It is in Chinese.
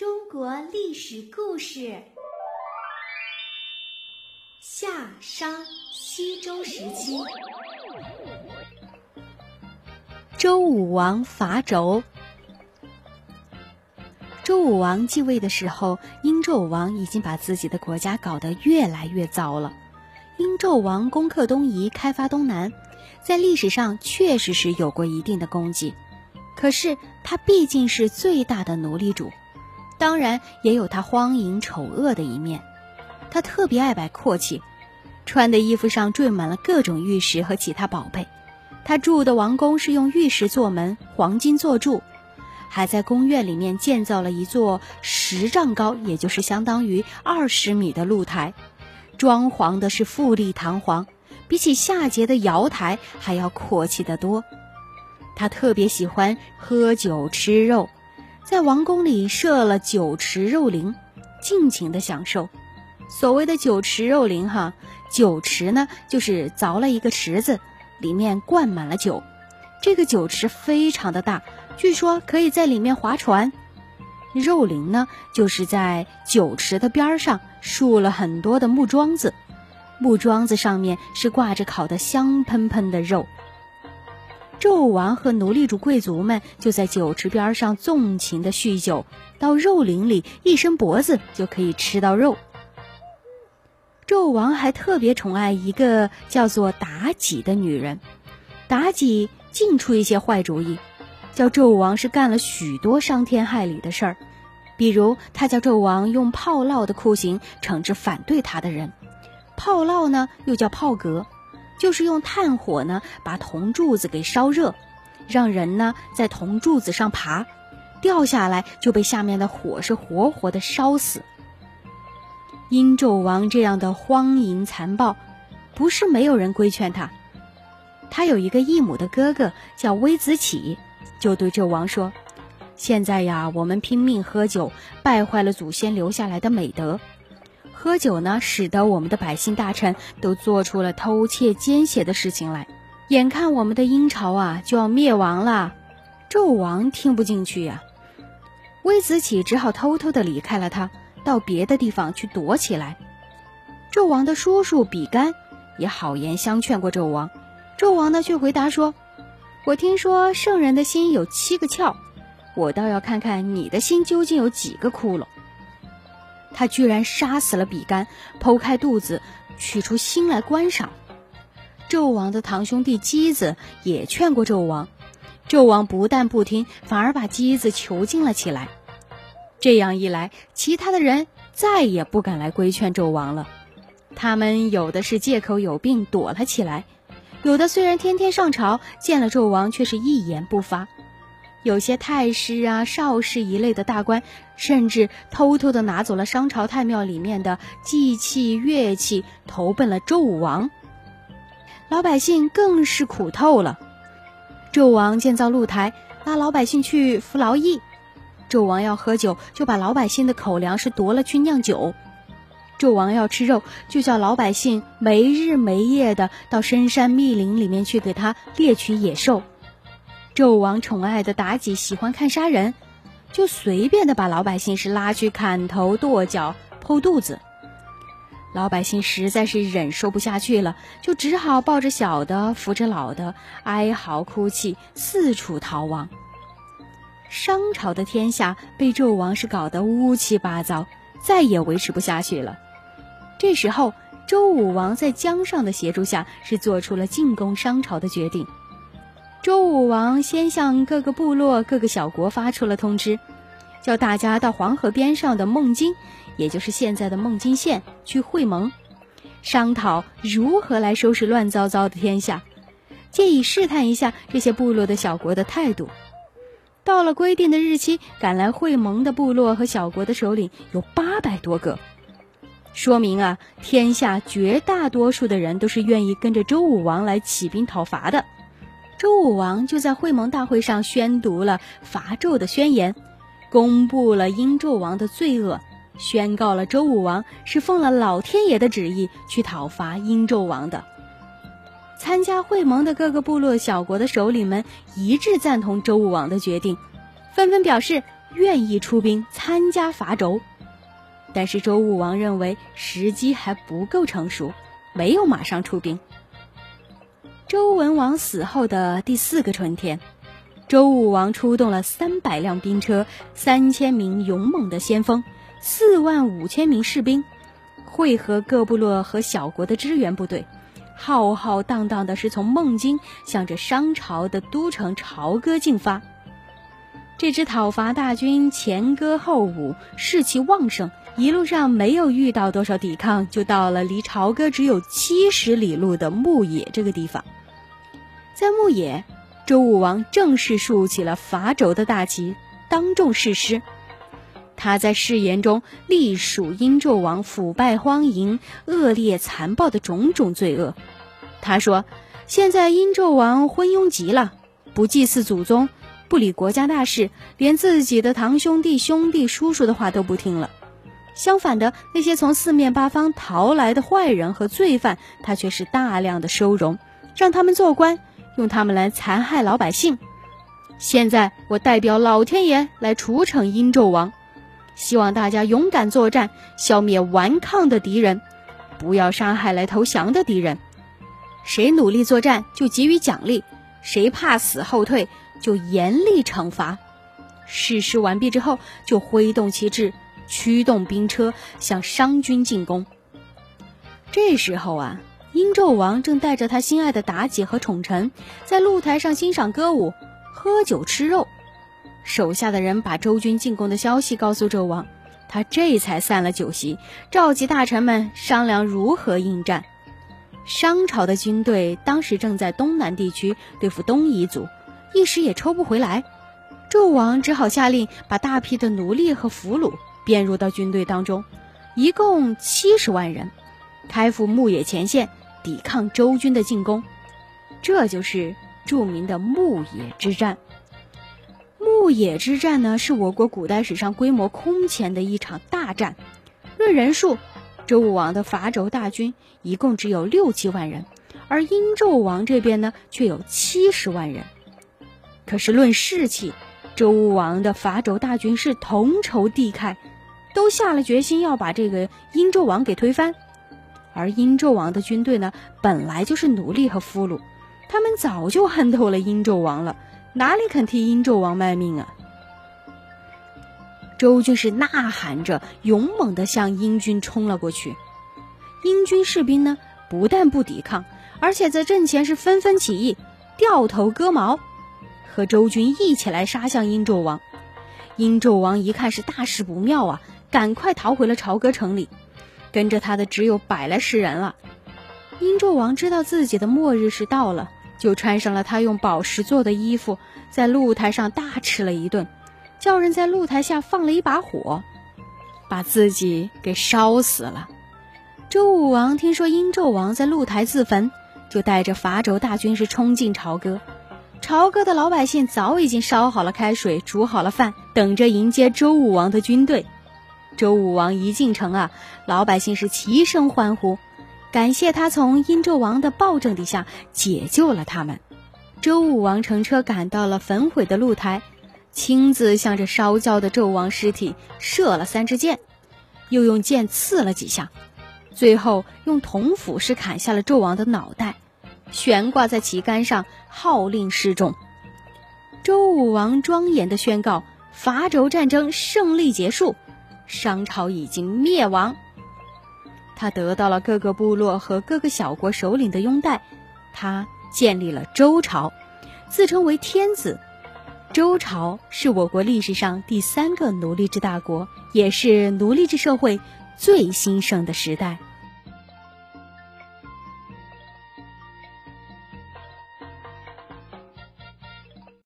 中国历史故事：夏商西周时期，周武王伐纣。周武王继位的时候，殷纣王已经把自己的国家搞得越来越糟了。殷纣王攻克东夷，开发东南，在历史上确实是有过一定的功绩。可是他毕竟是最大的奴隶主，当然也有他荒淫丑恶的一面。他特别爱摆阔气，穿的衣服上缀满了各种玉石和其他宝贝。他住的王宫是用玉石做门，黄金做柱，还在宫院里面建造了一座十丈高，也就是相当于二十米的露台，装潢的是富丽堂皇，比起夏桀的瑶台还要阔气得多。他特别喜欢喝酒吃肉，在王宫里设了酒池肉林，尽情的享受。所谓的酒池肉林，哈，酒池呢就是凿了一个池子，里面灌满了酒。这个酒池非常的大，据说可以在里面划船。肉林呢，就是在酒池的边上竖了很多的木桩子，木桩子上面是挂着烤的香喷喷的肉。纣王和奴隶主贵族们就在酒池边上纵情的酗酒，到肉林里一伸脖子就可以吃到肉。纣王还特别宠爱一个叫做妲己的女人，妲己净出一些坏主意，叫纣王是干了许多伤天害理的事儿。比如，他叫纣王用炮烙的酷刑惩治反对他的人，炮烙呢又叫炮革，就是用炭火呢把铜柱子给烧热，让人呢在铜柱子上爬，掉下来就被下面的火是活活的烧死。殷纣王这样的荒淫残暴，不是没有人规劝他。他有一个异母的哥哥叫微子启，就对纣王说：“现在呀，我们拼命喝酒，败坏了祖先留下来的美德。喝酒呢，使得我们的百姓大臣都做出了偷窃奸邪的事情来。眼看我们的殷朝啊就要灭亡了。”纣王听不进去呀，微子启只好偷偷的离开了他。到别的地方去躲起来。纣王的叔叔比干也好言相劝过纣王，纣王呢却回答说：“我听说圣人的心有七个窍，我倒要看看你的心究竟有几个窟窿。”他居然杀死了比干，剖开肚子取出心来观赏。纣王的堂兄弟箕子也劝过纣王，纣王不但不听，反而把箕子囚禁了起来。这样一来，其他的人再也不敢来规劝纣王了。他们有的是借口有病躲了起来，有的虽然天天上朝，见了纣王却是一言不发。有些太师啊、少师一类的大官，甚至偷偷的拿走了商朝太庙里面的祭器乐器，投奔了周武王。老百姓更是苦透了。纣王建造露台，拉老百姓去服劳役。纣王要喝酒，就把老百姓的口粮是夺了去酿酒；纣王要吃肉，就叫老百姓没日没夜的到深山密林里面去给他猎取野兽。纣王宠爱的妲己喜欢看杀人，就随便的把老百姓是拉去砍头、剁脚、剖肚子。老百姓实在是忍受不下去了，就只好抱着小的，扶着老的，哀嚎哭泣，四处逃亡。商朝的天下被纣王是搞得乌七八糟，再也维持不下去了。这时候，周武王在姜尚的协助下，是做出了进攻商朝的决定。周武王先向各个部落、各个小国发出了通知，叫大家到黄河边上的孟津，也就是现在的孟津县去会盟，商讨如何来收拾乱糟糟的天下，借以试探一下这些部落的小国的态度。到了规定的日期，赶来会盟的部落和小国的首领有八百多个，说明啊，天下绝大多数的人都是愿意跟着周武王来起兵讨伐的。周武王就在会盟大会上宣读了伐纣的宣言，公布了殷纣王的罪恶，宣告了周武王是奉了老天爷的旨意去讨伐殷纣王的。参加会盟的各个部落小国的首领们一致赞同周武王的决定，纷纷表示愿意出兵参加伐纣。但是周武王认为时机还不够成熟，没有马上出兵。周文王死后的第四个春天，周武王出动了三百辆兵车、三千名勇猛的先锋、四万五千名士兵，汇合各部落和小国的支援部队，浩浩荡荡的是从孟津向着商朝的都城朝歌进发。这支讨伐大军前歌后舞，士气旺盛。一路上没有遇到多少抵抗，就到了离朝歌只有七十里路的牧野这个地方。在牧野，周武王正式竖起了伐纣的大旗，当众誓师。他在誓言中隶属殷纣王腐败荒淫、恶劣残暴的种种罪恶。他说：“现在殷纣王昏庸极了，不祭祀祖宗，不理国家大事，连自己的堂兄弟、兄弟、叔叔的话都不听了。”相反的，那些从四面八方逃来的坏人和罪犯，他却是大量的收容，让他们做官，用他们来残害老百姓。现在我代表老天爷来除惩殷纣王，希望大家勇敢作战，消灭顽抗的敌人，不要杀害来投降的敌人。谁努力作战就给予奖励，谁怕死后退就严厉惩罚。誓师完毕之后，就挥动旗帜。驱动兵车向商军进攻。这时候啊，殷纣王正带着他心爱的妲己和宠臣，在露台上欣赏歌舞、喝酒吃肉。手下的人把周军进攻的消息告诉纣王，他这才散了酒席，召集大臣们商量如何应战。商朝的军队当时正在东南地区对付东夷族，一时也抽不回来。纣王只好下令把大批的奴隶和俘虏。编入到军队当中，一共七十万人，开赴牧野前线，抵抗周军的进攻。这就是著名的牧野之战。牧野之战呢，是我国古代史上规模空前的一场大战。论人数，周武王的伐纣大军一共只有六七万人，而殷纣王这边呢，却有七十万人。可是论士气，周武王的伐纣大军是同仇敌忾。都下了决心要把这个殷纣王给推翻，而殷纣王的军队呢，本来就是奴隶和俘虏，他们早就恨透了殷纣王了，哪里肯替殷纣王卖命啊？周军是呐喊着，勇猛地向殷军冲了过去。殷军士兵呢，不但不抵抗，而且在阵前是纷纷起义，掉头割毛，和周军一起来杀向殷纣王。殷纣王一看是大事不妙啊！赶快逃回了朝歌城里，跟着他的只有百来十人了。殷纣王知道自己的末日是到了，就穿上了他用宝石做的衣服，在露台上大吃了一顿，叫人在露台下放了一把火，把自己给烧死了。周武王听说殷纣王在露台自焚，就带着伐纣大军是冲进朝歌。朝歌的老百姓早已经烧好了开水，煮好了饭，等着迎接周武王的军队。周武王一进城啊，老百姓是齐声欢呼，感谢他从殷纣王的暴政底下解救了他们。周武王乘车赶到了焚毁的露台，亲自向着烧焦的纣王尸体射了三支箭，又用剑刺了几下，最后用铜斧是砍下了纣王的脑袋，悬挂在旗杆上，号令示众。周武王庄严地宣告：伐纣战争胜利结束。商朝已经灭亡，他得到了各个部落和各个小国首领的拥戴，他建立了周朝，自称为天子。周朝是我国历史上第三个奴隶制大国，也是奴隶制社会最兴盛的时代。